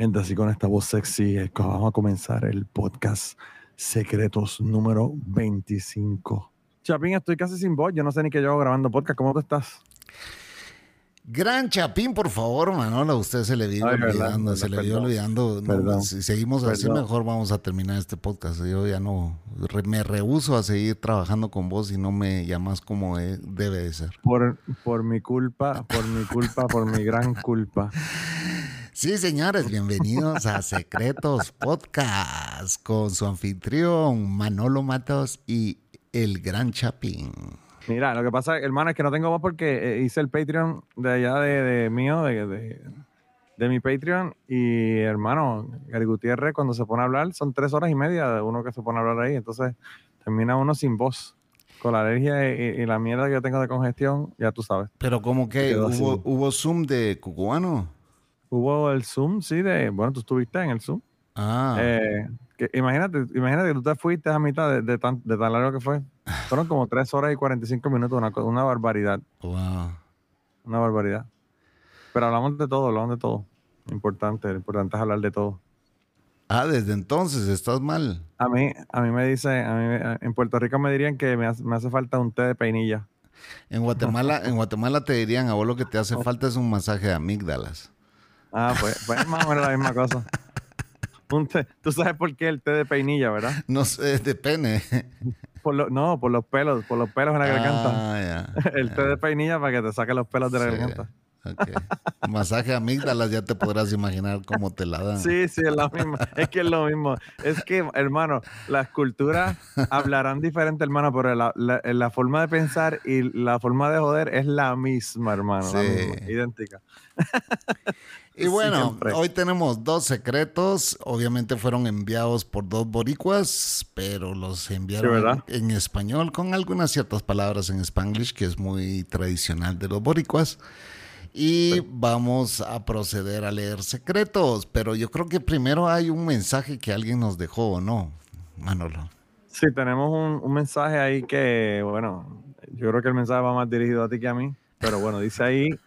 Gente, así con esta voz sexy, eh, vamos a comenzar el podcast Secretos número 25. Chapín, estoy casi sin voz. Yo no sé ni qué llevo grabando podcast. ¿Cómo tú estás? Gran Chapín, por favor, Manolo, usted se le vio olvidando, se le vio olvidando. No, Perdón. si seguimos así, mejor vamos a terminar este podcast. Yo ya no, re- me rehuso a seguir trabajando con vos y no me llamas como eh, debe de ser. Por, por mi culpa, por mi culpa, por mi gran culpa. Sí, señores, bienvenidos a Secretos Podcast con su anfitrión Manolo Matos y el Gran Chapín. Mira, lo que pasa, hermano, es que no tengo voz porque eh, hice el Patreon de allá de, de mío, de, de, de mi Patreon. Y hermano, Gary Gutiérrez, cuando se pone a hablar, son tres horas y media de uno que se pone a hablar ahí. Entonces, termina uno sin voz. Con la alergia y, y la mierda que yo tengo de congestión, ya tú sabes. Pero como que hubo, hubo Zoom de Cucubano. Hubo el Zoom, sí, de. Bueno, tú estuviste en el Zoom. Ah, Eh, que imagínate, imagínate que tú te fuiste a mitad de, de tan, de tan largo que fue. Fueron como 3 horas y 45 minutos, una, barbaridad, wow. una barbaridad. Pero hablamos de todo, hablamos de todo. Importante, lo importante es hablar de todo. Ah, desde entonces estás mal. A mí, a mí me dice, a mí, en Puerto Rico me dirían que me hace, me hace falta un té de peinilla. En Guatemala, en Guatemala te dirían, a vos lo que te hace falta es un masaje de amígdalas. Ah, pues, pues es más o menos la misma cosa. Un té- tú sabes por qué el té de peinilla, ¿verdad? No sé, depende. Por lo- no, por los pelos, por los pelos en la garganta. Ah, ya. El té de peinilla para que te saque los pelos de la Sí, garganta. Ok. Masaje amígdalas, ya te podrás imaginar cómo te la dan. Sí, sí, es lo mismo. Es que es lo mismo. Es que, hermano, las culturas hablarán diferente, hermano, pero la, la- la forma de pensar y la forma de joder es la misma, hermano. La Sí. misma, idéntica. Y bueno, Siempre. hoy tenemos dos secretos. Obviamente fueron enviados por dos boricuas, pero los enviaron Sí, ¿verdad? en español con algunas ciertas palabras en spanglish, que es muy tradicional de los boricuas. Y vamos a proceder a leer secretos, pero yo creo que primero hay un mensaje que alguien nos dejó, ¿o no, Manolo? Sí, tenemos un, un mensaje ahí que, bueno, yo creo que el mensaje va más dirigido a ti que a mí, pero bueno, dice ahí.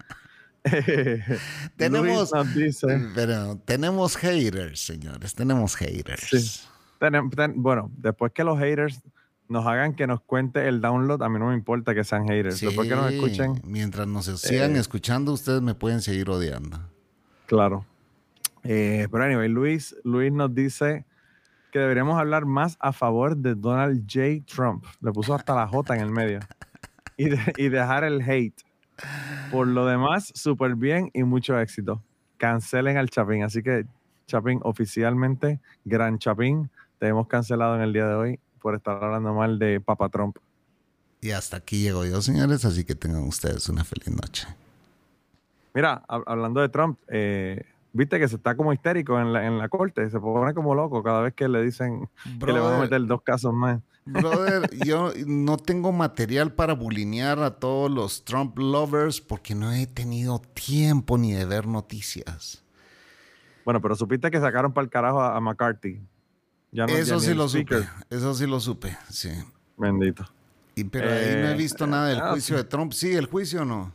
Tenemos- dice. Pero tenemos haters, señores, tenemos haters. Sí. Ten- bueno, después que los haters nos hagan que nos cuente el download, a mí no me importa que sean haters. Después que nos Sí, escuchen, Mientras nos sigan Eh. escuchando, ustedes me pueden seguir odiando. claro. Eh, pero anyway, Luis, Luis nos dice que deberíamos hablar más a favor de Donald J. Trump. Le puso hasta la J en el medio. Y, de- y dejar el hate. Por lo demás, súper bien y mucho éxito. Cancelen al Chapín. Así que, Chapín, oficialmente, Gran Chapín, te hemos cancelado en el día de hoy por estar hablando mal de Papa Trump. Y hasta aquí llego yo, señores, así que tengan ustedes una feliz noche. Mira, hab- hablando de Trump, eh, viste que se está como histérico en la, en la corte, se pone como loco cada vez que le dicen que le van a meter dos casos más. brother, yo no tengo material para bulinear a todos los Trump lovers porque no he tenido tiempo ni de ver noticias. Bueno, pero supiste que sacaron para el carajo a, a McCarthy. Ya no- ya Eso sí el lo speaker. supe, eso sí lo supe, sí. Bendito. Y, pero ahí no he Eh, visto nada del ah, juicio sí. de Trump. Sí, el juicio no.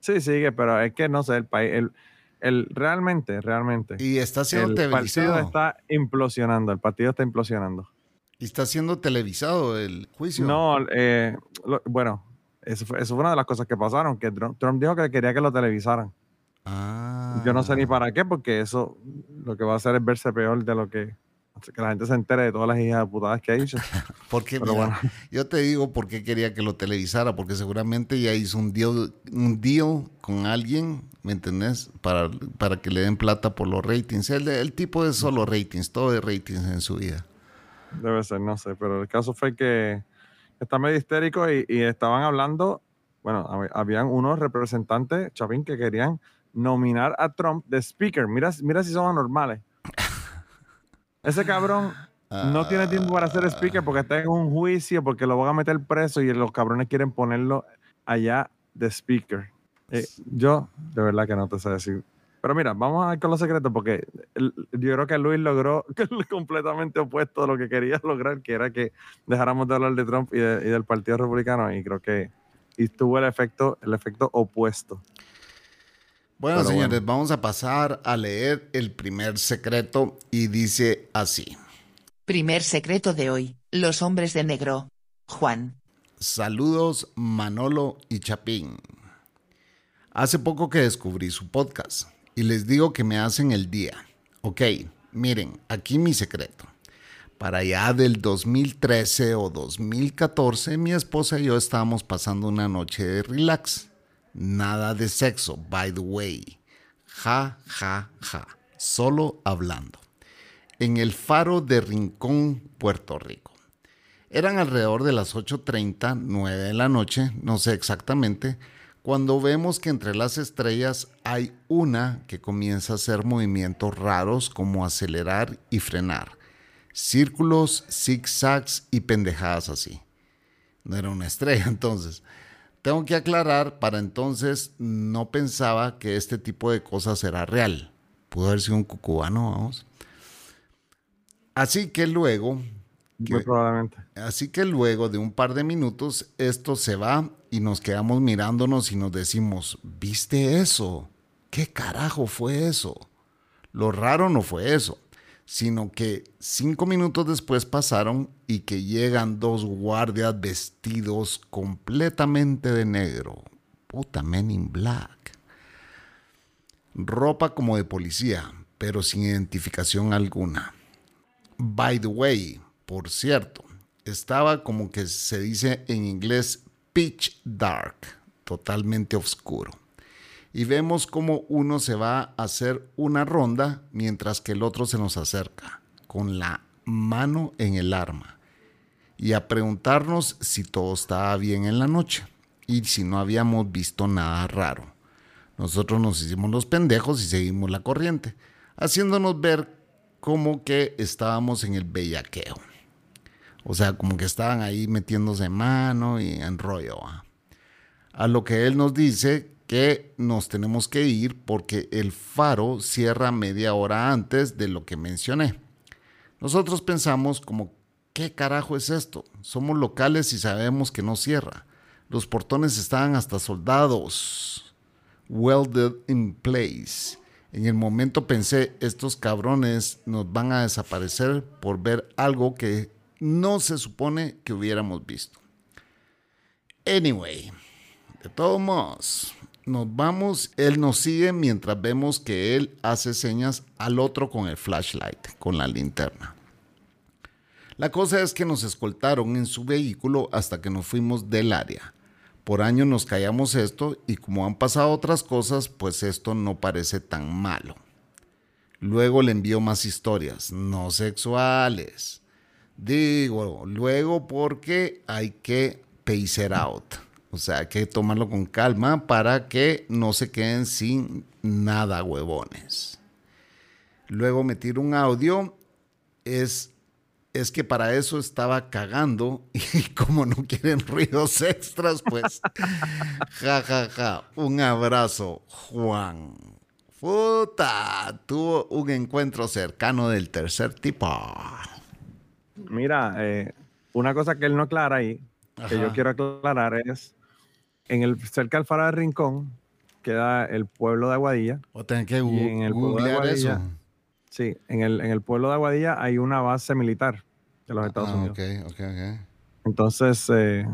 Sí, sigue, pero es que no sé, el país, el, el, realmente, realmente, Y está siendo el televisado. partido está implosionando, el partido está implosionando. Y está siendo televisado el juicio. No, eh, lo- bueno, eso fue, eso fue una de las cosas que pasaron, que Trump, Trump dijo que quería que lo televisaran. Ah. Yo no sé ni para qué, porque eso lo que va a hacer es verse peor de lo que que la gente se entere de todas las hijas de putadas que ha dicho. Porque Pero mira, bueno. yo te digo por qué quería que lo televisara, porque seguramente ya hizo un deal, un deal con alguien, ¿me entendés? Para, para que le den plata por los ratings. El, el tipo es solo ratings, todo es ratings en su vida. Debe ser, no sé, pero el caso fue que está medio histérico y, y estaban hablando, bueno, hab- habían unos representantes, Chapín, que querían nominar a Trump de speaker. Mira, mira si son anormales. Ese cabrón no tiene tiempo para ser speaker porque está en un juicio, porque lo van a meter preso y los cabrones quieren ponerlo allá de speaker. Eh, yo, de verdad que no te sé decir. Pero mira, vamos a ver con los secretos porque yo creo que Luis logró completamente opuesto a lo que quería lograr, que era que dejáramos de hablar de Trump y, de- y del Partido Republicano y creo que tuvo el efecto, el efecto opuesto. Bueno, Pero señores, bueno. vamos a pasar a leer el primer secreto y dice así. Primer secreto de hoy, los hombres de negro. Juan. Saludos Manolo y Chapín. Hace poco que descubrí su podcast y les digo que me hacen el día. Ok, miren, aquí mi secreto. Para allá del 2013 o 2014, mi esposa y yo estábamos pasando una noche de relax. Nada de sexo, by the way. Ja, ja, ja. Solo hablando. En el faro de Rincón, Puerto Rico. Eran alrededor de las 8.30, 9 de la noche, no sé exactamente, cuando vemos que entre las estrellas hay una que comienza a hacer movimientos raros como acelerar y frenar. Círculos, zigzags y pendejadas así. No era una estrella entonces. Tengo que aclarar, para entonces no pensaba que este tipo de cosas era real. Pudo haber sido un cucubano, vamos. Así que luego Muy probablemente. Así que luego de un par de minutos esto se va y nos quedamos mirándonos y nos decimos, ¿viste eso? ¿Qué carajo fue eso? Lo raro no fue eso, sino que cinco minutos después pasaron y que llegan dos guardias vestidos completamente de negro. Puta, men in black. Ropa como de policía, pero sin identificación alguna. By the way, por cierto, estaba como que se dice en inglés pitch dark, totalmente oscuro. Y vemos como uno se va a hacer una ronda mientras que el otro se nos acerca, con la mano en el arma, y a preguntarnos si todo estaba bien en la noche y si no habíamos visto nada raro. Nosotros nos hicimos los pendejos y seguimos la corriente, haciéndonos ver como que estábamos en el bellaqueo. O sea, como que estaban ahí metiéndose mano y en rollo. A lo que él nos dice que nos tenemos que ir porque el faro cierra media hora antes de lo que mencioné. Nosotros pensamos como, ¿qué carajo es esto? Somos locales y sabemos que no cierra. Los portones estaban hasta soldados. Welded in place. En el momento pensé, estos cabrones nos van a desaparecer por ver algo que no se supone que hubiéramos visto. Anyway, de todos modos, nos vamos, él nos sigue mientras vemos que él hace señas al otro con el flashlight, con la linterna. La cosa es que nos escoltaron en su vehículo hasta que nos fuimos del área. Por años nos callamos esto y como han pasado otras cosas, pues esto no parece tan malo. Luego le envío más historias, no sexuales. Digo, luego porque hay que pacer out. O sea, hay que tomarlo con calma para que no se queden sin nada, huevones. Luego me tiro un audio. Es, es que para eso estaba cagando y como no quieren ruidos extras, pues ja, ja, ja. Un abrazo, Juan. Puta, tuvo un encuentro cercano del tercer tipo. Mira, eh, una cosa que él no aclara ahí, que yo quiero aclarar es, en el, cerca del Faro de Rincón queda el pueblo de Aguadilla. O tener que Y en el pueblo de eso. Sí, en el, en el pueblo de Aguadilla hay una base militar de los Estados Ah, Unidos. ok, ok, ok. Entonces, eh,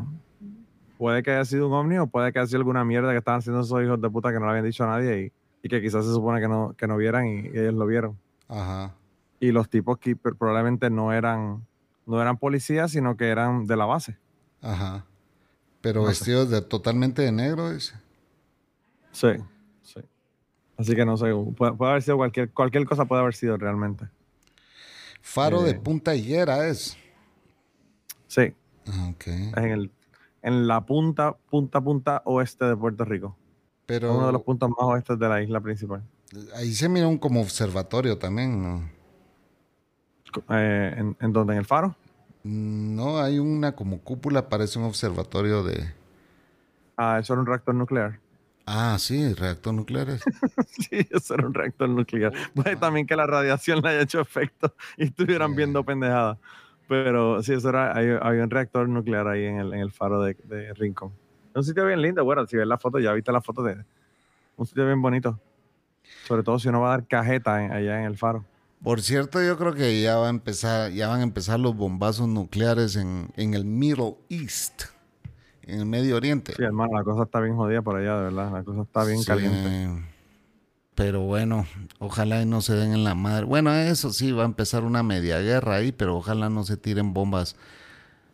puede que haya sido un ovni o puede que haya sido alguna mierda que estaban haciendo esos hijos de puta que no le habían dicho a nadie y, y que quizás se supone que no, que no vieran y, y ellos lo vieron. Ajá. y los tipos que pr- probablemente no eran, no eran policías, sino que eran de la base. Ajá. Pero No sé. vestidos de totalmente de negro, dice. Sí, sí. Así que no sé, puede, puede haber sido cualquier, cualquier cosa puede haber sido realmente. Faro de Eh. Punta Higuera es. Sí, Ah, Ok. es en, el, en la punta, punta, punta oeste de Puerto Rico. Pero Uno de los puntos más oestes de la isla principal. ahí se mira un como observatorio también, ¿no? Eh, en, en donde, en el faro. No, hay una como cúpula, parece un observatorio de... Ah, eso era un reactor nuclear. Ah, sí, reactor nucleares. sí, eso era un reactor nuclear. Puede también que la radiación le haya hecho efecto y estuvieran viendo pendejadas. Pero sí, eso era, hay- había un reactor nuclear ahí en el, en el faro de, de Rincón. Es un sitio bien lindo, bueno, si ves la foto, ya viste la foto de un sitio bien bonito. Sobre todo si uno va a dar cajeta en- allá en el faro. Por cierto, yo creo que ya va a empezar, ya van a empezar los bombazos nucleares en, en el Middle East, en el Medio Oriente. Sí, hermano, la cosa está bien jodida por allá, de verdad. La cosa está bien Sí, caliente. Pero bueno, ojalá y no se den en la madre. Bueno, eso sí, va a empezar una media guerra ahí, pero ojalá no se tiren bombas.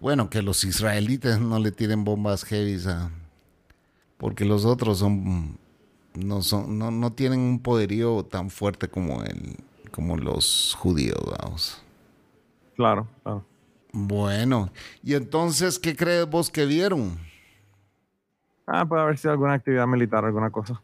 Bueno, que los israelitas no le tiren bombas heavy a... Porque los otros son... No, son, no, no tienen un poderío tan fuerte como, el, como los judíos, vamos. Claro, claro. Bueno, y entonces, ¿qué crees vos que vieron? Ah, puede haber sido alguna actividad militar, alguna cosa.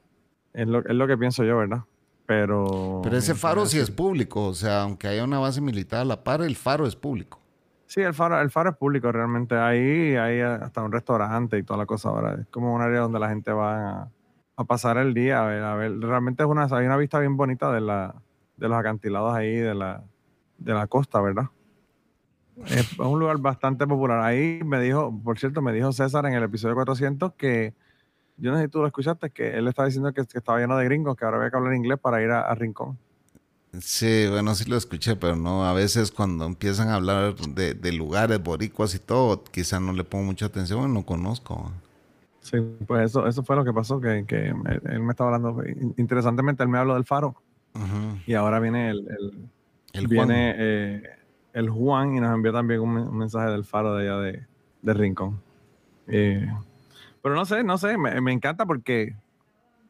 Es lo, es lo que pienso yo, ¿verdad? Pero. Pero ese faro sí es público, o sea, aunque haya una base militar a la par, el faro es público. Sí, el faro, el faro es público realmente. Ahí hay hasta un restaurante y toda la cosa ahora. Es como un área donde la gente va a, a pasar el día. A ver, a ver. Realmente es una, hay una vista bien bonita de, la, de los acantilados ahí de la, de la costa, ¿verdad? Es, un lugar bastante popular. Ahí me dijo, por cierto, me dijo César en el episodio 400 que, yo no sé si tú lo escuchaste, que él estaba diciendo que, que estaba lleno de gringos, que ahora había que hablar inglés para ir a, a Rincón. Sí, bueno, sí lo escuché, pero no, a veces cuando empiezan a hablar de, de lugares boricuas y todo, quizá no le pongo mucha atención, bueno, no conozco. Sí, pues eso, eso fue lo que pasó, que, que él, él me estaba hablando. Interesantemente, él me habló del faro Y ahora viene el, el- El viene eh, el Juan y nos envió también un, men- un mensaje del faro de allá de, de Rincón. Eh, pero no sé, no sé, me, me encanta porque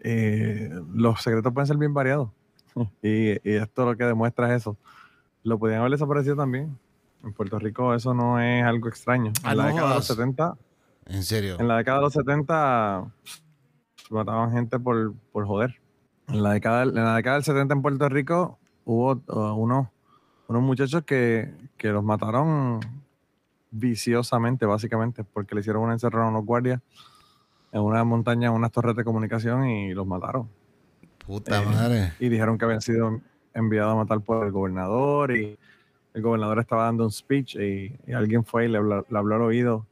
eh, los secretos pueden ser bien variados. y, y esto lo que demuestra es eso. Lo podían haber desaparecido también. En Puerto Rico eso no es algo extraño. Ah, En la no década de los jodas. 70 En serio. en la década de los 70 pff, mataban gente por, por joder. En la, década, del- en la década del 70 en Puerto Rico hubo uh, unos, unos muchachos que, que los mataron viciosamente, básicamente, porque le hicieron una encerrada a unos guardias en una montaña, en unas torres de comunicación y los mataron. Puta eh, madre. Y dijeron que habían sido enviados a matar por el gobernador y el gobernador estaba dando un speech y, y alguien fue y le habló, le habló al oído.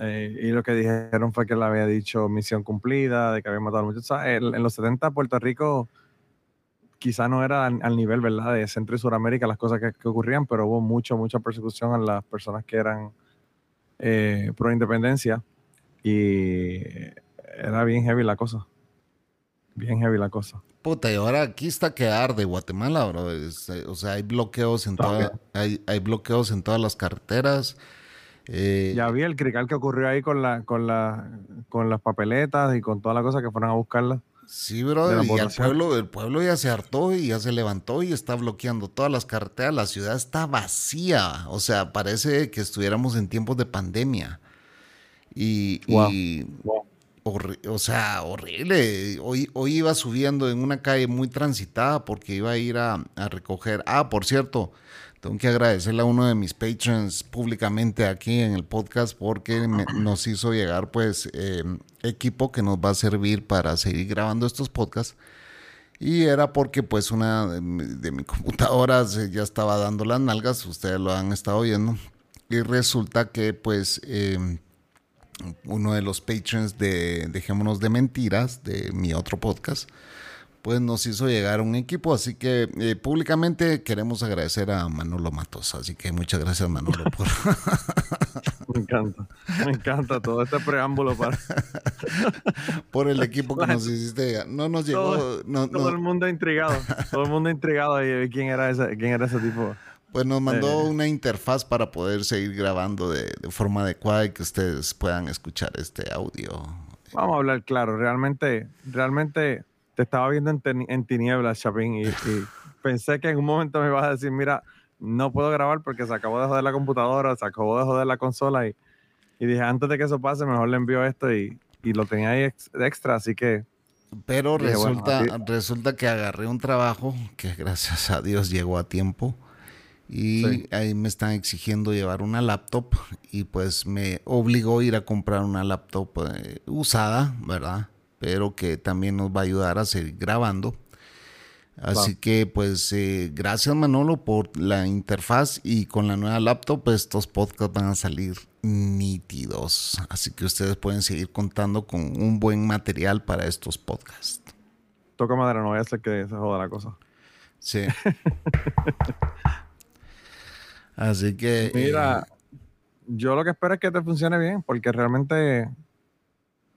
Eh, y lo que dijeron fue que le había dicho misión cumplida, de que había matado a muchos. En, en los 70 Puerto Rico quizá no era al, al nivel, ¿verdad? De Centro y Suramérica las cosas que, que ocurrían, pero hubo mucho, mucha persecución a las personas que eran eh, pro independencia y era bien heavy la cosa. Bien heavy la cosa. Puta, y ahora aquí está que arde Guatemala, bro. Es, eh, o sea, hay bloqueos en toda, hay, hay bloqueos en todas las carreteras. Eh, Ya vi el crical que ocurrió ahí con, la, con, la, con las papeletas y con toda la cosa que fueron a buscarlas. Sí, de bro, la y el pueblo, el pueblo ya se hartó y ya se levantó y está bloqueando todas las carreteras. La ciudad está vacía. O sea, parece que estuviéramos en tiempos de pandemia. Y, Wow. y Wow. horri- o sea, horrible. Hoy, hoy iba subiendo en una calle muy transitada porque iba a ir a, a recoger. Ah, por cierto, tengo que agradecerle a uno de mis patrons públicamente aquí en el podcast porque me- nos hizo llegar pues eh, equipo que nos va a servir para seguir grabando estos podcasts. Y era porque pues una de, mi- de mi computadora ya estaba dando las nalgas, ustedes lo han estado viendo. Y resulta que pues eh, uno de los patrons de Dejémonos de Mentiras, de mi otro podcast, pues nos hizo llegar un equipo. Así que eh, públicamente queremos agradecer a Manolo Matos. Así que muchas gracias Manolo por... Me encanta, me encanta todo este preámbulo para Por el equipo que nos hiciste. No nos llegó. Todo- no- todo no- el mundo intrigado, todo el mundo intrigado ver quién era ese, quién era ese tipo. pues nos mandó Eh. una interfaz para poder seguir grabando de, de forma adecuada y que ustedes puedan escuchar este audio. Vamos a hablar claro, realmente, realmente te estaba viendo en, en tinieblas, Chapín, y, y pensé que en un momento me ibas a decir, mira, no puedo grabar porque se acabó de joder la computadora, se acabó de joder la consola y, y dije, antes de que eso pase, mejor le envío esto y, y lo tenía ahí ex- extra, así que Pero Dije, bueno, resulta, así- resulta que agarré un trabajo que gracias a Dios llegó a tiempo. Y Sí. ahí me están exigiendo llevar una laptop y pues me obligó a ir a comprar una laptop eh, usada, ¿verdad? Pero que también nos va a ayudar a seguir grabando. Así que pues eh, gracias Manolo por la interfaz y con la nueva laptop pues, estos podcasts van a salir nítidos. Así que ustedes pueden seguir contando con un buen material para estos podcasts. toca madera, no voy a hacer que se joda la cosa. Sí. Así que... Mira, eh, yo lo que espero es que te funcione bien, porque realmente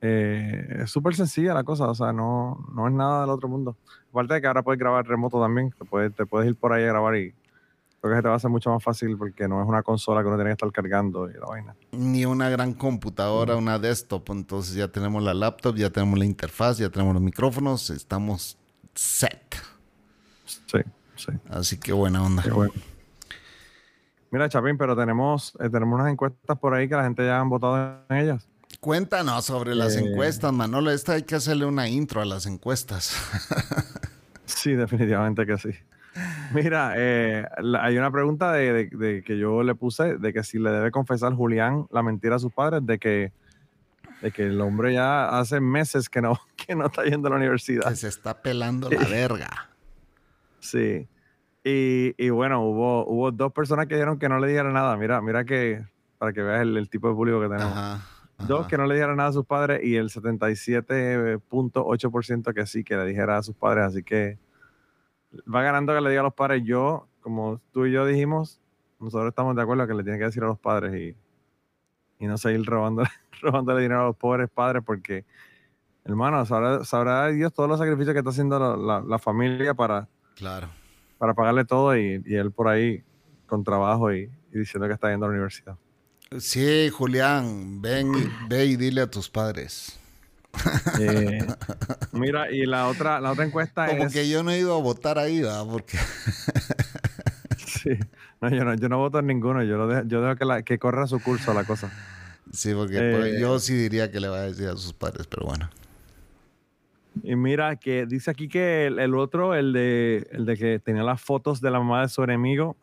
eh, es súper sencilla la cosa, o sea, no, no es nada del otro mundo. Aparte de que ahora puedes grabar remoto también, te puedes, te puedes ir por ahí a grabar y creo que se te va a hacer mucho más fácil porque no es una consola que uno tiene que estar cargando y la vaina. ni una gran computadora, una desktop. Entonces ya tenemos la laptop, ya tenemos la interfaz, ya tenemos los micrófonos, estamos set. Sí, sí, Así que buena onda. qué bueno. Mira, Chapín, pero tenemos, eh, tenemos unas encuestas por ahí que la gente ya han votado en ellas. Cuéntanos sobre las Eh. encuestas, Manolo. Esta hay que hacerle una intro a las encuestas. Sí, definitivamente que sí. Mira, eh, la- hay una pregunta de, de- de que yo le puse de que si le debe confesar Julián la mentira a sus padres de que, de que el hombre ya hace meses que no, que no está yendo a la universidad. que se está pelando la verga. Sí. Y, y bueno, hubo, hubo dos personas que dijeron que no le dijera nada. Mira, mira que, para que veas el, el tipo de público que tenemos. Ajá. Dos que no le dijera nada a sus padres y el 77.8% que sí, que le dijera a sus padres. Así que va ganando que le diga a los padres. Yo, como tú y yo dijimos, nosotros estamos de acuerdo que le tiene que decir a los padres y, y no seguir robándole, robándole dinero a los pobres padres porque, hermano, sabrá, sabrá Dios todos los sacrificios que está haciendo la, la- la familia para, Claro. para pagarle todo y, y él por ahí con trabajo y, y diciendo que está yendo a la universidad. Sí, Julián, ven, ve y dile a tus padres. Eh, mira, y la otra, la otra encuesta Como es... que yo no he ido a votar ahí, ¿verdad? Porque Sí. No, yo no, yo no voto en ninguno. Yo, lo dejo, yo dejo que, la- que corra su curso la cosa. sí, porque Eh. pues, yo sí diría que le va a decir a sus padres, pero bueno. Y mira, que dice aquí que el, el otro, el de, el de que tenía las fotos de la mamá de su enemigo,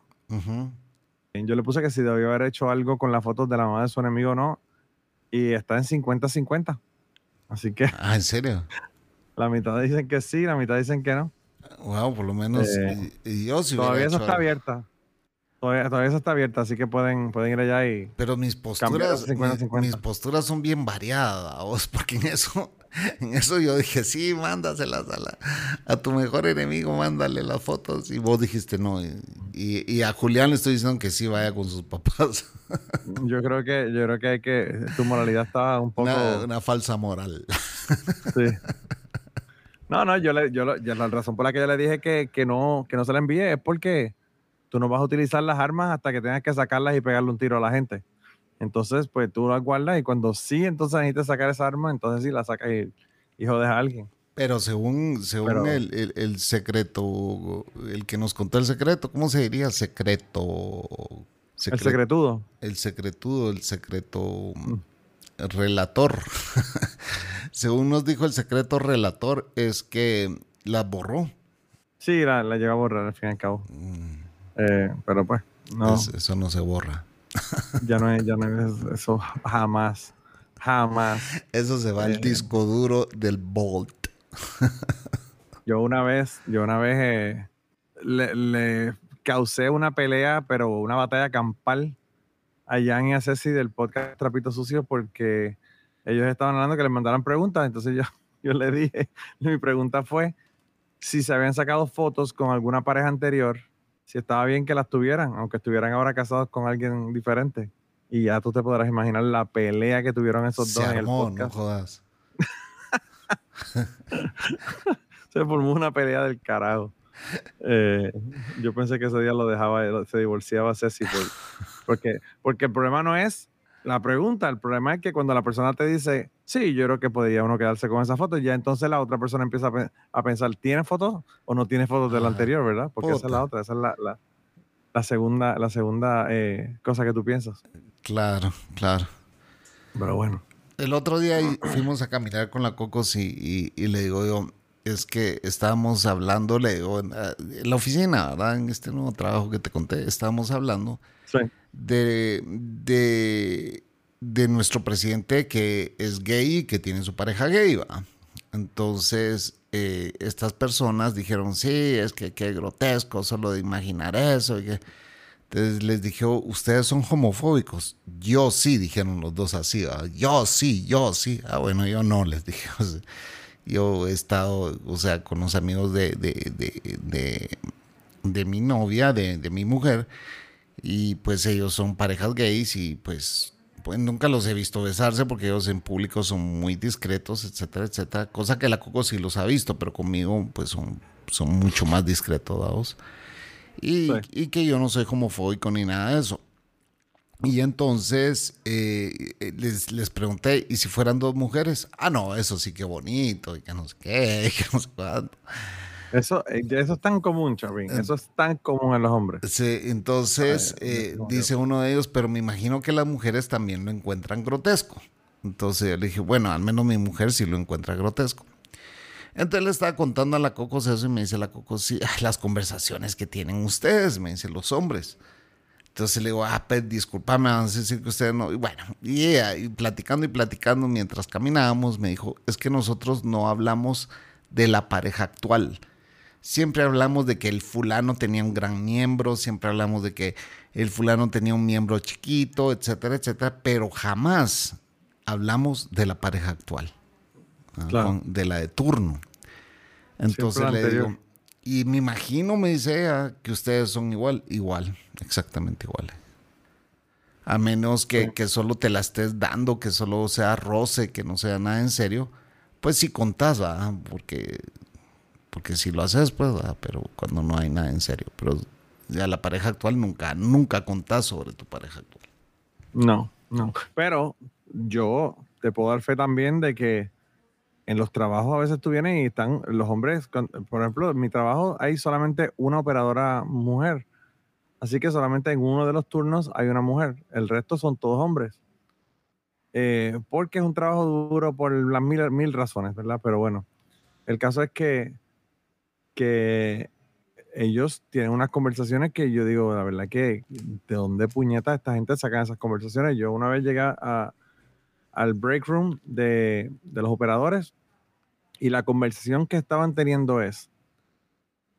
yo le puse que si debió haber hecho algo con las fotos de la mamá de su enemigo o no. Y está en 50-50. Así que Ah, ¿en serio? la mitad dicen que sí, la mitad dicen que no. Wow, por lo menos Eh, y, yo Todavía eso está algo. abierta. Todavía, todavía eso está abierta, así que pueden, pueden ir allá y... Pero mis posturas, a 50, mi- 50. mis posturas son bien variadas, vos, porque en eso, en eso yo dije, sí, mándaselas a, la, a tu mejor enemigo, mándale las fotos. Y vos dijiste no. Y, y- y a Julián le estoy diciendo que sí vaya con sus papás. Yo creo que, yo creo que hay que... Tu moralidad está un poco... Una, una falsa moral. Sí. No, no, yo le, yo, lo- la razón por la que yo le dije que, que no, que no se la envíe es porque tú no vas a utilizar las armas hasta que tengas que sacarlas y pegarle un tiro a la gente. Entonces, pues tú las guardas y cuando sí, entonces necesitas sacar esa arma, entonces sí la sacas y, y jodes a alguien. Pero según, según Pero- el, el- el secreto, el que nos contó el secreto, ¿cómo se diría? Secreto. El secre- secretudo. El secretudo, el secreto Mm. relator. Según nos dijo el secreto relator, es que la borró. Sí, la, la llegó a borrar al fin y al cabo. Eh, pero pues, no, Es- eso no se borra. Ya no es, ya no es eso jamás. Jamás. Eso se va al Eh. disco duro del Bolt. Yo una vez, yo una vez eh, le, le causé una pelea, pero una batalla campal allá en Acesi del podcast Trapito Sucio porque ellos estaban hablando que les mandaran preguntas. Entonces yo, yo le dije, mi pregunta fue si se habían sacado fotos con alguna pareja anterior, si estaba bien que las tuvieran, aunque estuvieran ahora casados con alguien diferente. Y ya tú te podrás imaginar la pelea que tuvieron esos Se dos en el armó, no podcast. jodas. Se formó una pelea del carajo. Eh, yo pensé que ese día lo dejaba, se divorciaba Ceci por- porque, porque el problema no es la pregunta, el problema es que cuando la persona te dice, sí, yo creo que podría uno quedarse con esa foto, ya entonces la otra persona empieza a, pe- a pensar, ¿tiene fotos o no tiene fotos del Ah, anterior, verdad? Porque esa es la otra, esa es la, la- la segunda, la segunda eh, cosa que tú piensas. Claro, claro. Pero bueno. El otro día fuimos a caminar con la Cocos y, y- y le digo yo, es que estábamos hablando, le digo, ah, en la oficina, ¿verdad? En este nuevo trabajo que te conté, estábamos hablando Sí. De, de, de nuestro presidente que es gay y que tiene su pareja gay, ¿va? Entonces, eh, estas personas dijeron, sí, es que qué grotesco solo de imaginar eso. Entonces les dije, ustedes son homofóbicos. Yo sí, dijeron los dos así, ¿va? yo sí, yo sí. Ah, bueno, yo no, les dije. Yo he estado, o sea, con los amigos de, de, de, de, de mi novia, de mi mujer, y pues ellos son parejas gays y pues, pues nunca los he visto besarse porque ellos en público son muy discretos, etcétera, etcétera. Cosa que la Coco sí los ha visto, pero conmigo pues son, son mucho más discretos, dados. Y, Sí. y que yo no soy homofóbico ni nada de eso. Y entonces eh, eh, les, les pregunté, ¿y si fueran dos mujeres? Ah, no, eso sí que bonito, y que no sé qué, y que no sé cuánto. Eso, eh, eso es tan común, Chavín. Eso es tan común en los hombres. Sí, entonces Ay, eh, dice uno de ellos, pero me imagino que las mujeres también lo encuentran grotesco. Entonces yo le dije, bueno, al menos mi mujer sí lo encuentra grotesco. Entonces le estaba contando a la Cocos eso y me dice la Cocos, sí, ay, las conversaciones que tienen ustedes, me dice los hombres. Entonces le digo, ah, pues disculpame, vamos a decir que ustedes no. Y bueno, y, ella, y platicando y platicando mientras caminábamos, me dijo, es que nosotros no hablamos de la pareja actual. Siempre hablamos de que el fulano tenía un gran miembro, siempre hablamos de que el fulano tenía un miembro chiquito, etcétera, etcétera, pero jamás hablamos de la pareja actual. Claro. De la de turno. Entonces le anterior. digo, y me imagino, me dice ella, que ustedes son igual, igual, exactamente igual. A menos que, Sí. que solo te la estés dando, que solo sea roce, que no sea nada en serio, pues sí contás, ¿va? Porque, porque si lo haces, pues, ¿va? pero cuando no hay nada en serio. Pero ya la pareja actual nunca, nunca contás sobre tu pareja actual. No, no. Pero yo te puedo dar fe también de que en los trabajos a veces tú vienes y están los hombres, por ejemplo, en mi trabajo hay solamente una operadora mujer. Así que solamente en uno de los turnos hay una mujer. El resto son todos hombres. Eh, porque es un trabajo duro por las mil, mil razones, ¿verdad? Pero bueno, el caso es que, que ellos tienen unas conversaciones que yo digo, la verdad que de dónde puñeta esta gente saca esas conversaciones. Yo una vez llegué a, al break room de, de los operadores y la conversación que estaban teniendo es,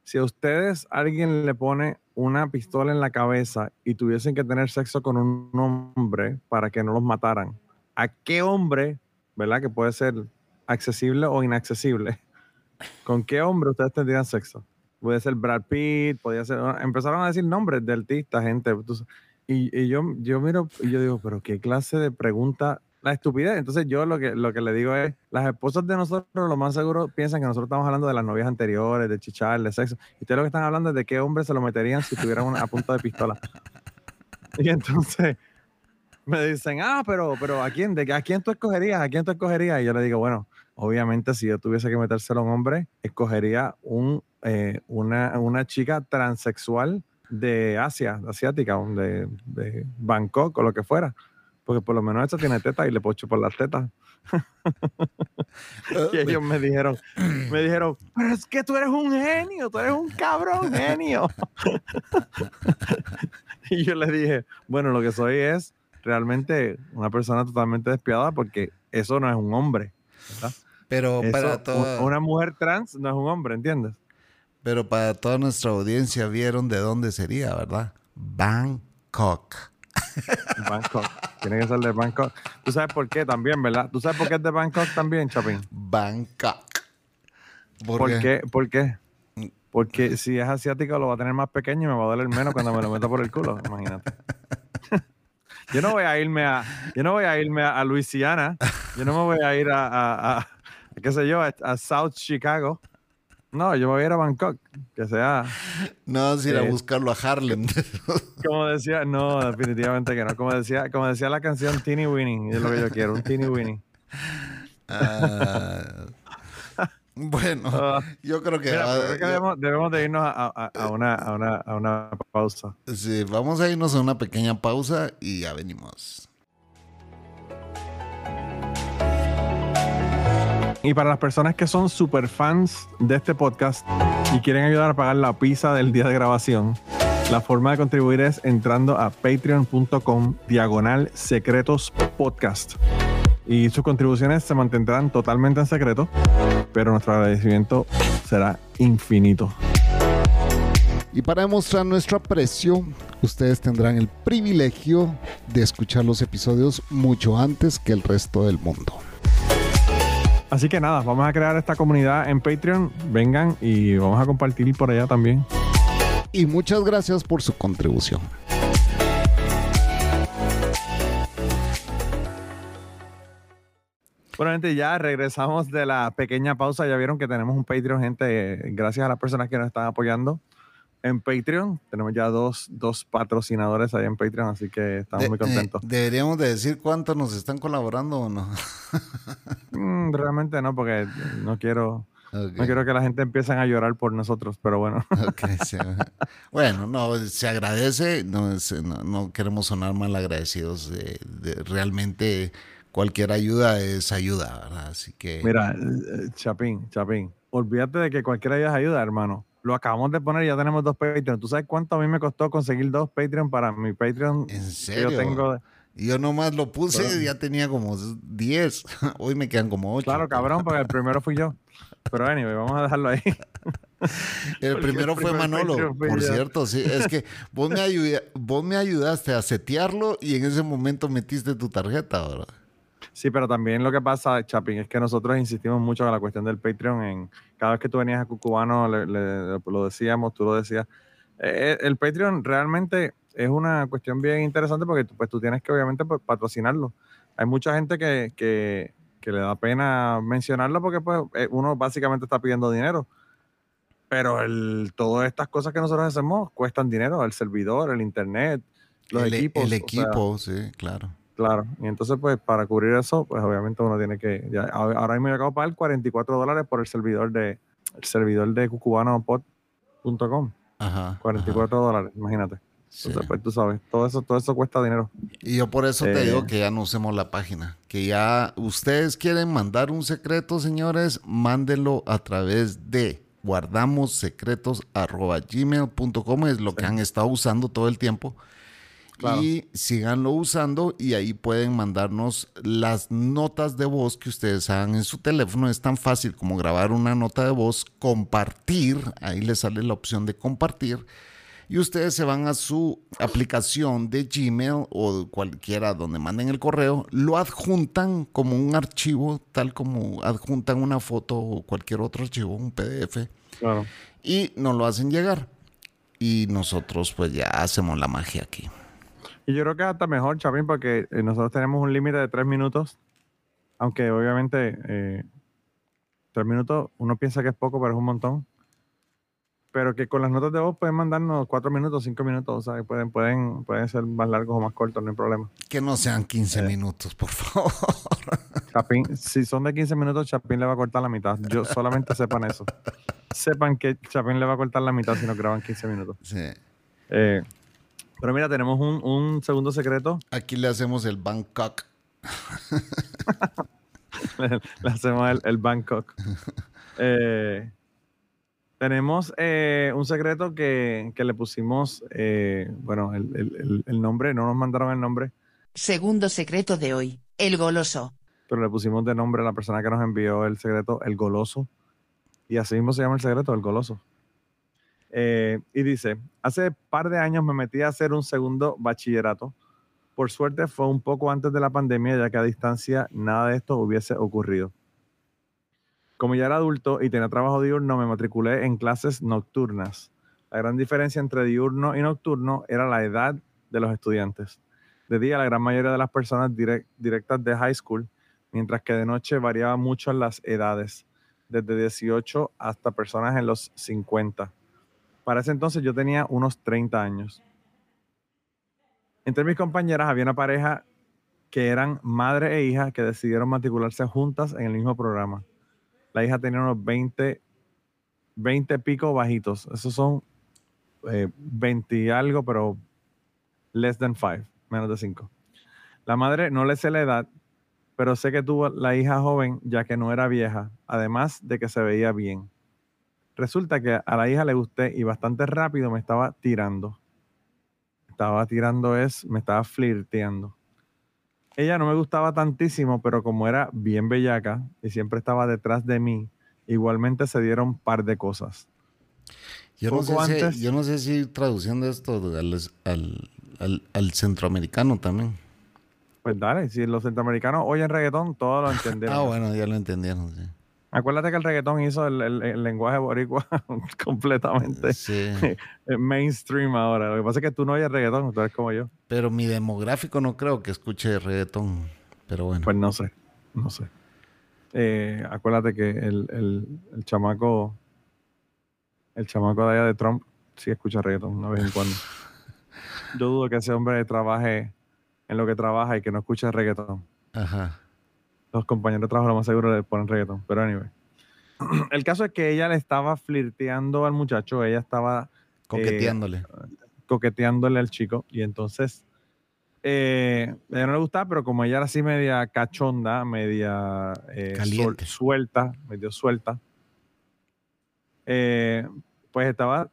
si a ustedes alguien le pone una pistola en la cabeza y tuviesen que tener sexo con un hombre para que no los mataran, ¿a qué hombre, verdad, que puede ser accesible o inaccesible, con qué hombre ustedes tendrían sexo? Puede ser Brad Pitt, podía ser, empezaron a decir nombres de artistas, gente, y, y yo, yo miro y yo digo, pero qué clase de pregunta, la estupidez. Entonces yo lo que, lo que le digo es, las esposas de nosotros lo más seguro piensan que nosotros estamos hablando de las novias anteriores, de chichar, de sexo. Y ustedes lo que están hablando es de qué hombre se lo meterían si tuvieran una, a punta de pistola. Y entonces me dicen, ah, pero, pero ¿a quién? ¿De, ¿A quién tú escogerías? ¿A quién tú escogerías? Y yo le digo, bueno, obviamente si yo tuviese que metérselo a un hombre, escogería eh, una, chica transexual de Asia, asiática, de, Bangkok o lo que fuera. Porque por lo menos esta tiene tetas y le puedo chupar las tetas. Y ellos me dijeron, me dijeron, pero es que tú eres un genio, tú eres un cabrón genio. y yo les dije, bueno, lo que soy es realmente una persona totalmente despiadada porque eso no es un hombre. ¿verdad? Pero Eso, para toda, Una mujer trans no es un hombre, ¿entiendes? pero para toda nuestra audiencia vieron de dónde sería, ¿verdad? Bangkok. Bangkok. Tiene que ser de Bangkok. ¿Tú sabes por qué también, verdad? ¿Tú sabes por qué es de Bangkok también, Chapín? Bangkok. ¿Por ¿Por qué? qué? ¿Por qué? Porque si es asiático lo va a tener más pequeño y me va a doler menos cuando me lo meta por el culo, imagínate. Yo no voy a irme a, yo no voy a irme a, a Luisiana. Yo no me voy a ir a, a- a- qué sé yo, a, a South Chicago. No, yo me voy a ir a Bangkok, que sea, No a ir a Eh. buscarlo a Harlem. como decía, no, definitivamente que no. Como decía, como decía la canción Teeny Winning, es lo que yo quiero, un Teeny Winning. Ah, bueno, Ah, yo creo que, Mira, ah, pero creo que ya- debemos, debemos de irnos a, a- a una, a, una, a una pausa. sí, vamos a irnos a una pequeña pausa y ya venimos. Y para las personas que son super fans de este podcast y quieren ayudar a pagar la pizza del día de grabación, la forma de contribuir es entrando a patreon.com diagonal secretos podcast. Y sus contribuciones se mantendrán totalmente en secreto, pero nuestro agradecimiento será infinito. Y para demostrar nuestro aprecio, ustedes tendrán el privilegio de escuchar los episodios mucho antes que el resto del mundo. Así que nada, vamos a crear esta comunidad en Patreon. Vengan y vamos a compartir por allá también. Y muchas gracias por su contribución. Bueno, gente, ya regresamos de la pequeña pausa. Ya vieron que tenemos un Patreon, gente. Gracias a las personas que nos están apoyando en Patreon. Tenemos ya dos, dos patrocinadores ahí en Patreon, así que estamos De- muy contentos. eh, deberíamos de decir cuánto nos están colaborando o no. Mm, realmente no, porque no quiero, no quiero que la gente empiece a llorar por nosotros, pero bueno. sí. Bueno, no, se agradece, no, es- no, queremos sonar mal agradecidos. de- de- realmente cualquier ayuda es ayuda, ¿verdad? Así que... Mira, eh, Chapín, Chapín, olvídate de que cualquiera de ellas ayuda, hermano. Lo acabamos de poner y ya tenemos dos Patreon. ¿Tú sabes cuánto a mí me costó conseguir dos Patreon para mi Patreon ¿En que serio? yo tengo? Yo nomás lo puse y ya tenía como 10. Hoy me quedan como 8. Claro, cabrón, porque el primero fui yo. Pero anyway, vamos a dejarlo ahí. El primero el fue Manolo, por yo. cierto, sí. Es que vos me, vos me ayudaste a setearlo y en ese momento metiste tu tarjeta, ¿verdad? Sí, pero también lo que pasa, Chapín, es que nosotros insistimos mucho en la cuestión del Patreon. En, cada vez que tú venías a Cucubano, le- le- lo decíamos, tú lo decías. Eh, el Patreon realmente es una cuestión bien interesante porque tú, pues, tú tienes que obviamente pues, patrocinarlo. Hay mucha gente que, que- que le da pena mencionarlo porque pues, eh, uno básicamente está pidiendo dinero. Pero el, todas estas cosas que nosotros hacemos cuestan dinero, el servidor, el internet, los el, equipos. El o sea, equipo, sí, claro. Claro, y entonces pues para cubrir eso, pues obviamente uno tiene que, ya, ahora mismo yo acabo de pagar 44 dólares por el servidor de, el servidor de cucubanopod.com, Ajá. 44 dólares, imagínate. sí. Entonces pues tú sabes, todo eso, todo eso cuesta dinero. Y yo por eso te Eh. digo que ya no usemos la página. Que ya ustedes quieren mandar un secreto, señores, mándenlo a través de guardamosecretos.gmail.com es lo que han estado usando todo el tiempo. Claro. Y síganlo usando y ahí pueden mandarnos las notas de voz que ustedes hagan en su teléfono. Es tan fácil como grabar una nota de voz, compartir, ahí les sale la opción de compartir y ustedes se van a su aplicación de Gmail o cualquiera donde manden el correo, lo adjuntan como un archivo, tal como adjuntan una foto o cualquier otro archivo, un PDF, Claro. y nos lo hacen llegar. Y nosotros pues ya hacemos la magia aquí. Y yo creo que hasta mejor, Chapín, porque eh, nosotros tenemos un límite de tres minutos, aunque obviamente eh, tres minutos uno piensa que es poco, pero es un montón. Pero que con las notas de voz pueden mandarnos cuatro minutos, cinco minutos, o sea, pueden, pueden, pueden ser más largos o más cortos, no hay problema. Que no sean 15 Eh. minutos, por favor. Chapín, si son de 15 minutos, Chapín le va a cortar la mitad. Yo solamente sepan eso. Sepan que Chapín le va a cortar la mitad si no graban 15 minutos. Sí. Eh, pero mira, tenemos un, un segundo secreto. Aquí le hacemos el Bangkok. Le hacemos el, el Bangkok. Eh, tenemos eh, un secreto que, que le pusimos, eh, bueno, el, el- el- el nombre, no nos mandaron el nombre, Segundo secreto de hoy, el goloso. pero le pusimos de nombre a la persona que nos envió el secreto, el goloso. Y así mismo se llama el secreto, el goloso. Eh, y dice, hace par de años me metí a hacer un segundo bachillerato. Por suerte fue un poco antes de la pandemia, ya que a distancia nada de esto hubiese ocurrido. Como ya era adulto y tenía trabajo diurno, me matriculé en clases nocturnas. La gran diferencia entre diurno y nocturno era la edad de los estudiantes. De día, la gran mayoría de las personas direct- directas de high school, mientras que de noche variaba mucho las edades, desde 18 hasta personas en los 50. Para ese entonces yo tenía unos 30 años. Entre mis compañeras había una pareja que eran madre e hija que decidieron matricularse juntas en el mismo programa. La hija tenía unos 20, 20 pico bajitos. Esos son eh, 20 y algo, pero less than 5, menos de 5. La madre no le sé la edad, pero sé que tuvo la hija joven ya que no era vieja, además de que se veía bien. Resulta que a la hija le gusté y bastante rápido me estaba tirando. Estaba tirando es, me estaba flirteando. Ella no me gustaba tantísimo, pero como era bien bellaca y siempre estaba detrás de mí, igualmente se dieron un par de cosas. Yo no, sé Poco si, antes- yo no sé si traduciendo esto al, al- al- al centroamericano también. Pues dale, si los centroamericanos oyen reggaetón, todo lo entendemos. Ah, bueno, ya lo entendieron. Sí. Acuérdate que el reggaetón hizo el, el- el lenguaje boricua completamente Sí, eh, mainstream ahora. Lo que pasa es que tú no oyes reggaetón, tú eres como yo. pero mi demográfico no creo que escuche reggaetón. Pero bueno. Pues no sé, no sé. Eh, acuérdate que el, el- el chamaco, el chamaco de allá de Trump sí escucha reggaetón una vez en cuando. Yo dudo que ese hombre trabaje en lo que trabaja y que no escuche reggaetón. Ajá. Los compañeros de trabajo lo más seguro le ponen reggaetón, pero anyway. El caso es que ella le estaba flirteando al muchacho, ella estaba Coqueteándole. coqueteándole al chico y entonces eh, a ella no le gustaba, pero como ella era así media cachonda, media eh, sol- suelta, medio suelta, eh, pues estaba,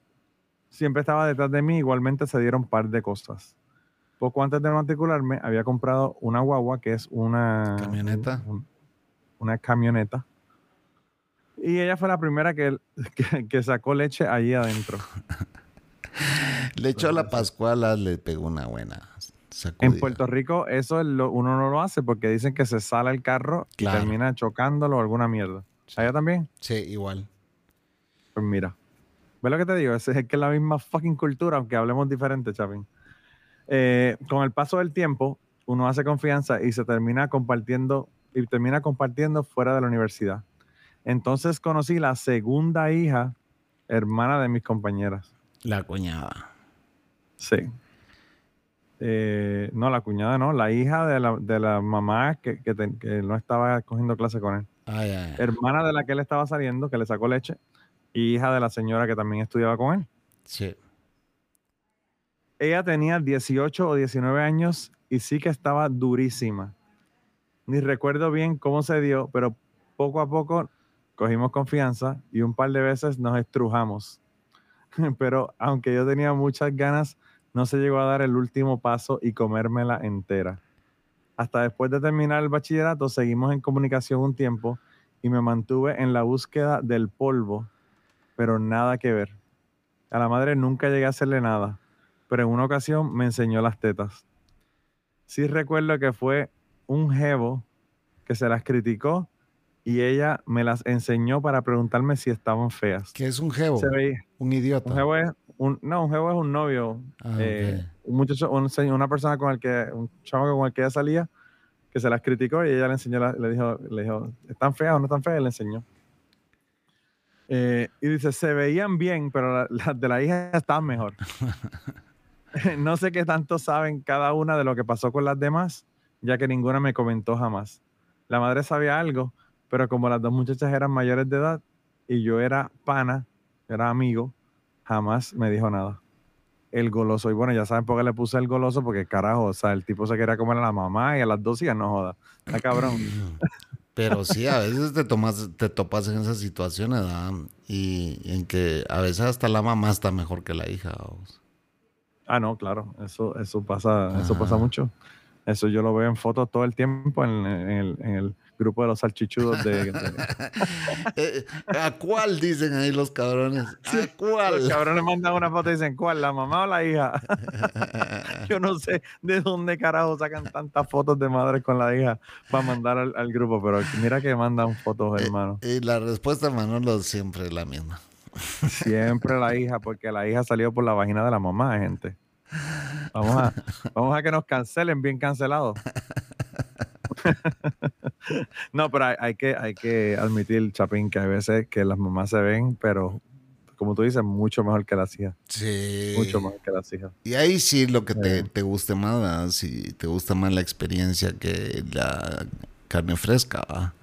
siempre estaba detrás de mí, igualmente se dieron un par de cosas. Poco antes de matricularme había comprado una guagua que es una Camioneta. un- una camioneta. Y ella fue la primera que, que, que sacó leche allí adentro. Le echó a la Pascuala, le pegó una buena sacudida. En Puerto Rico eso es lo- uno no lo hace porque dicen que se sale el carro Claro. y termina chocándolo o alguna mierda. ¿Allá también? Sí, igual. Pues mira. ¿Ves lo que te digo? Es, es que es la misma fucking cultura, aunque hablemos diferente, Chapin. Eh, con el paso del tiempo, uno hace confianza y se termina compartiendo y termina compartiendo fuera de la universidad. Entonces conocí la segunda hija, hermana de mis compañeras. La cuñada. Sí. Eh, no, la cuñada no, la hija de la, de la mamá que, que te- que no estaba cogiendo clase con él. Ay, ay, ay. Hermana de la que él estaba saliendo, que le sacó leche, y hija de la señora que también estudiaba con él. Sí. Ella tenía 18 o 19 años y sí que estaba durísima. Ni recuerdo bien cómo se dio, pero poco a poco cogimos confianza y un par de veces nos estrujamos. Pero aunque yo tenía muchas ganas, no se llegó a dar el último paso y comérmela entera. Hasta después de terminar el bachillerato seguimos en comunicación un tiempo y me mantuve en la búsqueda del polvo, pero nada que ver. A la madre nunca llegué a hacerle nada, pero en una ocasión me enseñó las tetas. Sí recuerdo que fue un jevo que se las criticó y ella me las enseñó para preguntarme si estaban feas. ¿Qué es un jevo? Se veía, Un idiota. un jevo es un, no, un jevo es un novio, Ah, eh, ok. un muchacho, un se- una persona con el que, un chavo con el que ella salía, que se las criticó y ella le enseñó, la- le dijo, le dijo, ¿están feas o no están feas? Y le enseñó. Eh, y dice, se veían bien, pero la- las de la hija estaban mejor. no sé qué tanto saben cada una de lo que pasó con las demás, ya que ninguna me comentó jamás. La madre sabía algo, pero como las dos muchachas eran mayores de edad y yo era pana, era amigo, jamás me dijo nada. El goloso. Y bueno, ya saben por qué le puse el goloso, porque carajo, o sea, el tipo se quería comer a la mamá y a las dos hijas, no joda. Está cabrón. Pero sí, a veces te, tomas, te topas en esas situaciones, ¿verdad? Y en que a veces hasta la mamá está mejor que la hija. Ah, no, claro, eso, eso pasa, eso pasa mucho. Eso yo lo veo en fotos todo el tiempo en, en el, en el grupo de los salchichudos de, de- Eh, ¿A cuál dicen ahí los cabrones? ¿A Los cuál? cabrones mandan una foto y dicen, ¿cuál? ¿La mamá o la hija? Yo no sé de dónde carajo sacan tantas fotos de madres con la hija para mandar al, al grupo, pero mira que mandan fotos, hermano. Y la respuesta, Manolo, siempre es la misma. Siempre la hija, porque la hija salió por la vagina de la mamá, gente. Vamos a, vamos a que nos cancelen bien cancelados. no, pero hay, hay que, hay que admitir, Chapín, que hay veces que las mamás se ven, pero como tú dices, mucho mejor que las hijas. Sí. Mucho mejor que las hijas. Y ahí sí lo que te, Eh. te guste más, ¿verdad? si te gusta más la experiencia que la carne fresca.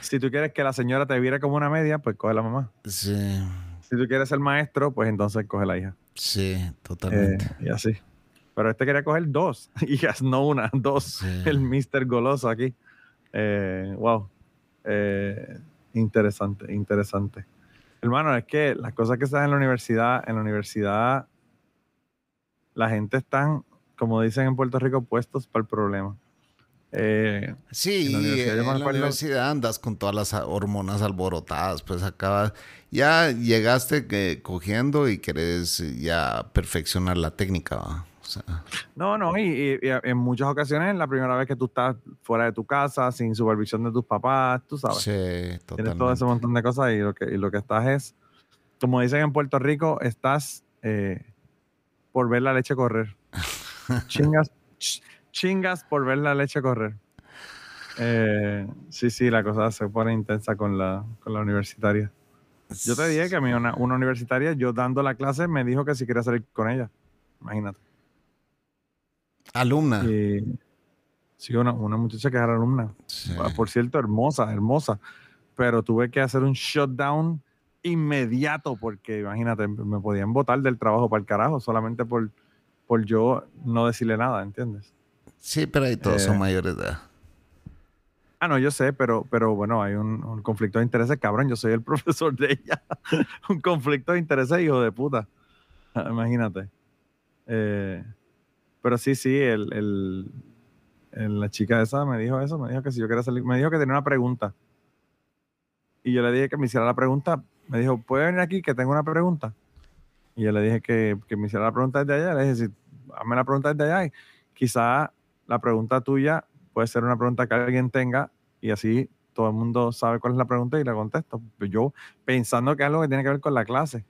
Si tú quieres que la señora te viera como una media, pues coge la mamá. Sí, Si tú quieres ser maestro, pues entonces coge la hija. sí, Eh, totalmente. y así. Pero este quería coger dos hijas, no una, dos. Sí. El Mr. Goloso aquí. Eh, wow. Eh, interesante, interesante. Hermano, es que las cosas que se dan en la universidad, en la universidad, la gente están, como dicen en Puerto Rico, puestos para el problema. Eh, Sí, en la universidad en la universidad andas con todas las hormonas alborotadas, pues acabas, ya llegaste que, cogiendo y querés ya perfeccionar la técnica, ¿va? O sea, No, no, y, y- y en muchas ocasiones la primera vez que tú estás fuera de tu casa, sin supervisión de tus papás, tú sabes. sí, Tienes todo totalmente. ese montón de cosas y lo que, y lo que estás es, como dicen en Puerto Rico, estás eh, por ver la leche correr. chingas, ch- chingas por ver la leche correr. Eh, sí, sí, la cosa se pone intensa con la, con la universitaria. Yo te dije que a mí una, una universitaria, yo dando la clase, me dijo que si quería salir con ella. Imagínate. Alumna. Y, sí, una, una muchacha que era alumna. Sí. Ah, Por cierto, hermosa, hermosa. Pero tuve que hacer un shutdown inmediato porque, imagínate, me podían votar del trabajo para el carajo solamente por, por yo no decirle nada, ¿entiendes? Sí, pero ahí todos son Eh, mayores de edad. Ah, no, yo sé, pero, pero bueno, hay un, un conflicto de intereses, cabrón. Yo soy el profesor de ella. un conflicto de intereses, hijo de puta. Ah, Imagínate. Eh, pero sí, sí, el, el- el- la chica esa me dijo eso, me dijo que si yo quería salir, me dijo que tenía una pregunta. Y yo le dije que me hiciera la pregunta. Me dijo, ¿puede venir aquí que tengo una pregunta? Y yo le dije que, que me hiciera la pregunta desde allá. Le dije, sí, hazme la pregunta desde allá. Y quizá la pregunta tuya puede ser una pregunta que alguien tenga y así todo el mundo sabe cuál es la pregunta y la contesto. Pero Yo pensando que es algo que tiene que ver con la clase.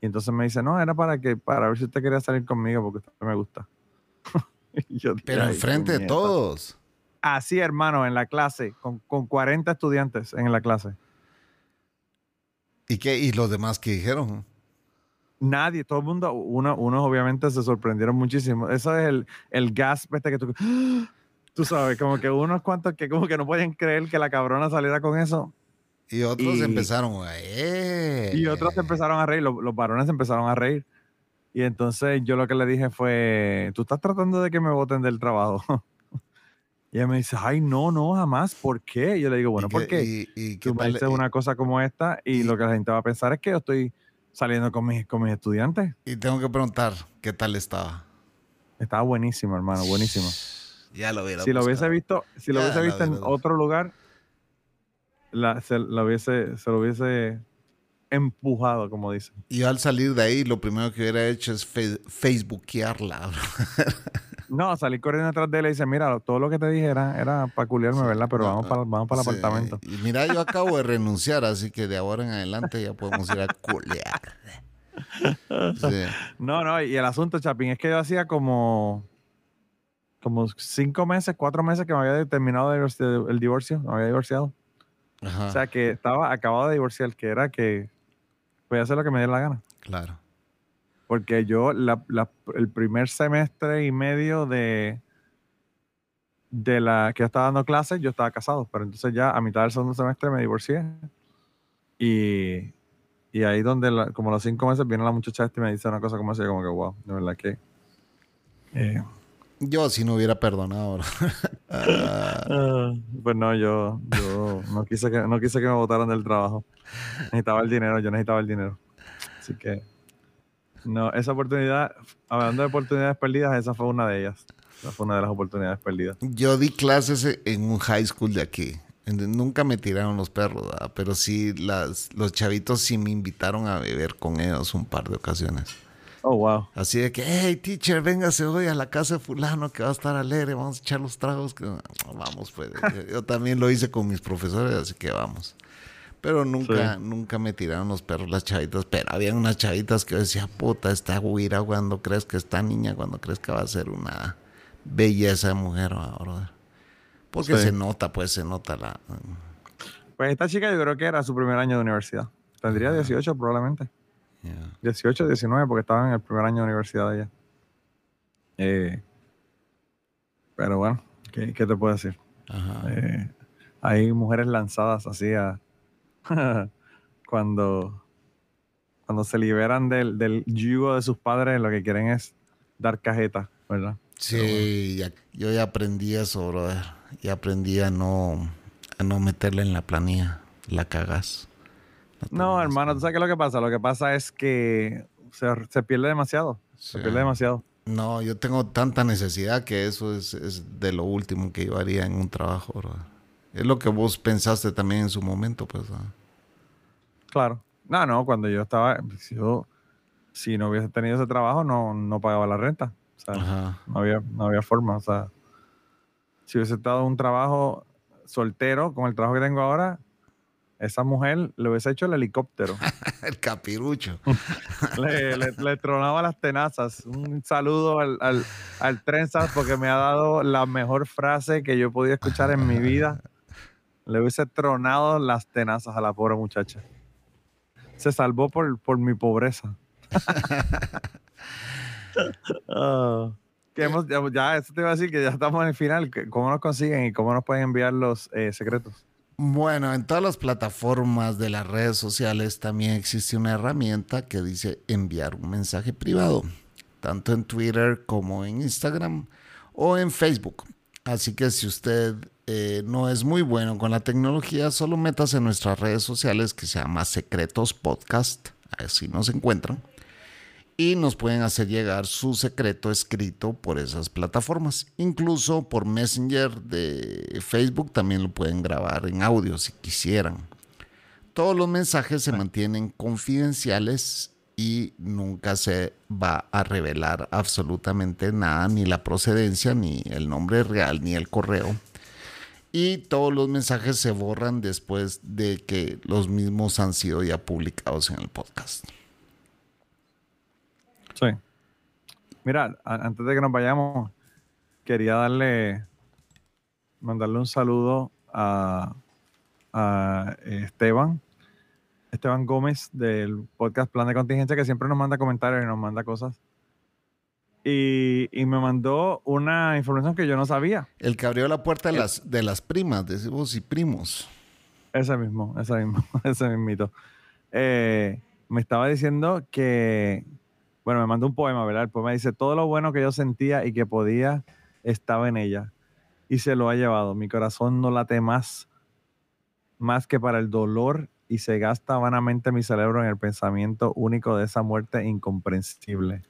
Y entonces me dice, no, era para que para ver si usted quería salir conmigo porque usted me gusta. Yo Pero "Ay, enfrente de puñeta". todos. Así, hermano, en la clase, con, con 40 estudiantes en la clase. ¿Y qué? ¿Y los demás que dijeron? Nadie, todo el mundo, uno, unos obviamente se sorprendieron muchísimo. Eso es el, el gasp este que tú... Tú sabes, como que unos cuantos que como que no pueden creer que la cabrona saliera con eso. Y otros Y- empezaron a... "Eh". Y otros empezaron a reír, los, los varones empezaron a reír. Y entonces yo lo que le dije fue, tú estás tratando de que me voten del trabajo. y ella me dice, ay, no, no, jamás. ¿Por qué? Y yo le digo, bueno, ¿Y ¿por qué- y- y Tú me dices una cosa como esta y, y- lo que la gente va a pensar es que yo estoy saliendo con mis, con mis estudiantes. Y tengo que preguntar, ¿qué tal estaba? Estaba buenísimo, hermano, buenísimo. Ya lo hubiera Si lo hubiese visto, si lo Ya hubiese la visto en otro lugar, la- se, lo hubiese, se lo hubiese empujado, como dicen. Y al salir de ahí, lo primero que hubiera hecho es fe- facebookearla. No, salí corriendo detrás de él y dice, mira, todo lo que te dije era, era para culiarme, ¿verdad? Pero vamos para, vamos para el apartamento. Y mira, yo acabo de renunciar, así que de ahora en adelante ya podemos ir a culear. Sí. No, no, y el asunto, Chapín, es que yo hacía como, como cinco meses, cuatro meses que me había terminado el divorcio, me había divorciado. Ajá, O sea, que estaba acabado de divorciar, que era que podía hacer lo que me diera la gana. claro. Porque yo, la- la- el primer semestre y medio de, de la que yo estaba dando clases, yo estaba casado. Pero entonces ya a mitad del segundo semestre me divorcié. Y, y ahí donde, la- como a los cinco meses, viene la muchacha esta y me dice una cosa como así, como que, wow, de verdad que... eh, Yo si no hubiera perdonado. Ah, pues no, yo, yo no, quise que, no quise que me votaran del trabajo. Necesitaba el dinero, yo necesitaba el dinero. Así que... No, esa oportunidad, hablando de oportunidades perdidas, esa fue una de ellas. Esa fue una de las oportunidades perdidas. yo di clases en un high school de aquí. Nunca me tiraron los perros, ¿verdad? pero sí las, los chavitos sí me invitaron a beber con ellos un par de ocasiones. Oh, wow. Así de que, hey, teacher, véngase hoy a la casa de fulano que va a estar alegre, vamos a echar los tragos. que- Vamos, pues. Yo, yo también lo hice con mis profesores, así que vamos. Pero nunca, nunca me tiraron los perros las chavitas. Pero había unas chavitas que yo decía, puta, esta güira cuando crees que está niña, cuando crees que va a ser una belleza de mujer ahora. Porque Sí. se nota, pues se nota la... Pues esta chica yo creo que era su primer año de universidad. Tendría 18 probablemente. ya. 18, 19, porque estaba en el primer año de universidad de ella. Eh, pero bueno, ¿qué, qué te puedo decir? Ajá. Eh, hay mujeres lanzadas así a cuando, cuando se liberan del, del yugo de sus padres, lo que quieren es dar cajeta, ¿verdad? Sí, ya- yo ya aprendí eso, brother. Ya aprendí a no, a no meterle en la planilla. La cagas. No, hermano, ¿tú sabes qué es lo que pasa? Lo que pasa es que se, se pierde demasiado. Se pierde demasiado. No, yo tengo tanta necesidad que eso es, es de lo último que yo haría en un trabajo, brother. Es lo que vos pensaste también en su momento, pues. ¿ah? Claro. No, no, cuando yo estaba, si yo, si no hubiese tenido ese trabajo, no, no pagaba la renta. O sea, Ajá. no había, no había forma. O sea, si hubiese estado un trabajo soltero, con el trabajo que tengo ahora, esa mujer le hubiese hecho el helicóptero. El capirucho. le, le- le tronaba las tenazas. Un saludo al, al, al Trenzas porque me ha dado la mejor frase que yo he podido escuchar en mi vida. Le hubiese tronado las tenazas a la pobre muchacha. Se salvó por, por mi pobreza. Ah, que hemos, ya, ya, eso te iba a decir que ya estamos en el final. ¿Cómo nos consiguen y cómo nos pueden enviar los eh, secretos? Bueno, en todas las plataformas de las redes sociales también existe una herramienta que dice enviar un mensaje privado, tanto en Twitter como en Instagram o en Facebook. Así que si usted eh, no es muy bueno con la tecnología, solo métase en nuestras redes sociales que se llama Secretos Podcast, así nos encuentran. Y nos pueden hacer llegar su secreto escrito por esas plataformas. Incluso por Messenger de Facebook también lo pueden grabar en audio si quisieran. Todos los mensajes se mantienen confidenciales y nunca se va a revelar absolutamente nada, ni la procedencia, ni el nombre real, ni el correo. Y todos los mensajes se borran después de que los mismos han sido ya publicados en el podcast. Sí. Mira, antes de que nos vayamos, quería darle, mandarle un saludo a, a Esteban, Esteban Gómez del podcast Plan de Contingencia, que siempre nos manda comentarios y nos manda cosas. Y, y me mandó una información que yo no sabía. El que abrió la puerta de las, de las primas, decimos, y primos. Ese mismo, ese mismo, ese mismito. Eh, me estaba diciendo que, bueno, me mandó un poema, ¿verdad? El poema dice, todo lo bueno que yo sentía y que podía estaba en ella y se lo ha llevado. Mi corazón no late más, más que para el dolor y se gasta vanamente mi cerebro en el pensamiento único de esa muerte incomprensible.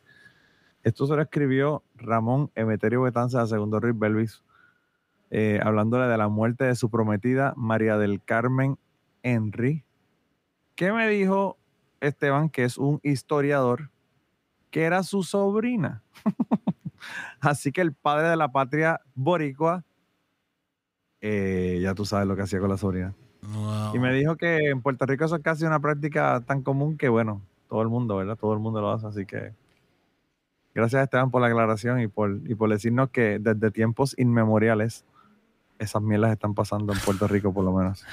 Esto se lo escribió Ramón Emeterio Betanza de Segundo Rick Belvis, eh, hablándole de la muerte de su prometida María del Carmen Henry. ¿Qué me dijo Esteban, que es un historiador, que era su sobrina? Así que el padre de la patria boricua, eh, ya tú sabes lo que hacía con la sobrina. Wow. Y me dijo que en Puerto Rico eso es casi una práctica tan común que, bueno, todo el mundo, ¿verdad? Todo el mundo lo hace, así que gracias Esteban por la aclaración y por, y por decirnos que desde tiempos inmemoriales esas mielas están pasando en Puerto Rico por lo menos.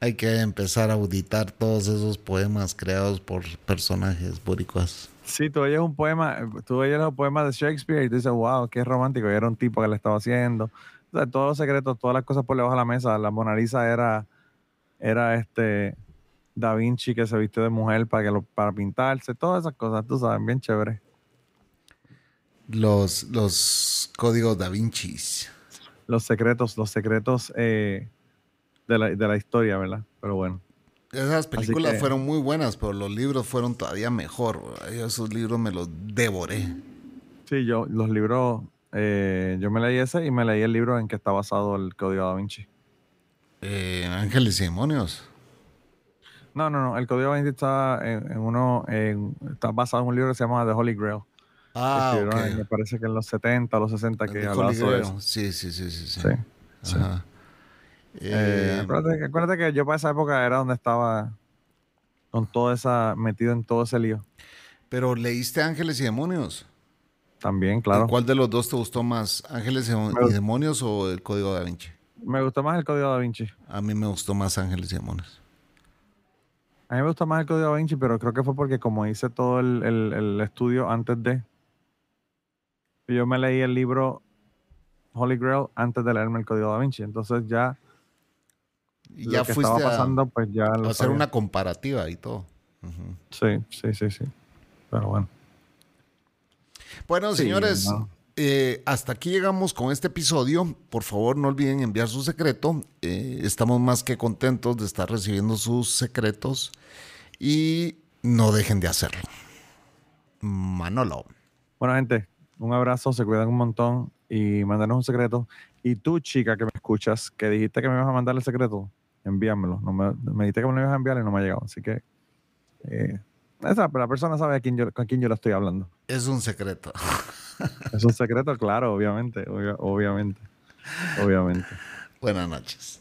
Hay que empezar a auditar todos esos poemas creados por personajes boricuas. Sí, tú oyes un poema, tú oyes los poemas de Shakespeare y tú dices, wow, qué romántico, y era un tipo que le estaba haciendo. O sea, todos los secretos, todas las cosas por debajo de la mesa. La Mona Lisa era, era este Da Vinci que se vistió de mujer para, que lo, para pintarse, todas esas cosas, tú sabes, bien chévere. Los, los códigos da Vinci. Los secretos, los secretos eh, de, la, de la historia, ¿verdad? Pero bueno. Esas películas que- fueron muy buenas, pero los libros fueron todavía mejor. Yo esos libros me los devoré. Sí, yo, los libros, eh, yo me leí ese y me leí el libro en que está basado el Código Da Vinci. Eh, Ángeles y demonios. No, no, no. El Código Da Vinci está en, en uno, en- está basado en un libro que se llama The Holy Grail. Ah, escribieron en- ok. me parece que en los 70 o los 60 que hablaba sobre eso. Sí, sí, sí, sí. sí. Sí, sí. Ajá. Eh, Eh, acuérdate, que- acuérdate que yo para esa época era donde estaba con toda esa, metido en todo ese lío. pero leíste Ángeles y Demonios. También, ¿Y claro. ¿Cuál de los dos te gustó más? ¿Ángeles y Demonios o el Código da Vinci? Me gustó más el Código Da Vinci. A mí me gustó más Ángeles y Demonios. A mí me gusta más el Código Da Vinci, pero creo que fue porque como hice todo el, el- el estudio antes de... Yo me leí el libro Holy Grail antes de leerme el Código Da Vinci. Entonces ya, Y lo ya que fuiste estaba a, pasando, pues ya a hacer sabía. una comparativa y todo. Sí, sí, sí, sí. Pero bueno. Bueno, Sí, señores, no. eh, hasta aquí llegamos con este episodio. Por favor, no olviden enviar su secreto. Eh, estamos más que contentos de estar recibiendo sus secretos y no dejen de hacerlo. Manolo. Bueno, gente, un abrazo, se cuidan un montón y mandanos un secreto. Y tú, chica, que me escuchas, que dijiste que me ibas a mandar el secreto, envíamelo. No me, me dijiste que me lo ibas a enviar y no me ha llegado. Así que eh, esa, la persona sabe a quién yo, con quién yo le estoy hablando. Es un secreto. Es un secreto, claro, obviamente, obvia- obviamente, obviamente. Buenas noches.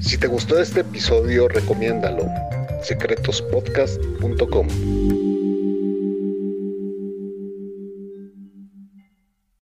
Si te gustó este episodio, recomiéndalo. secretospodcast.com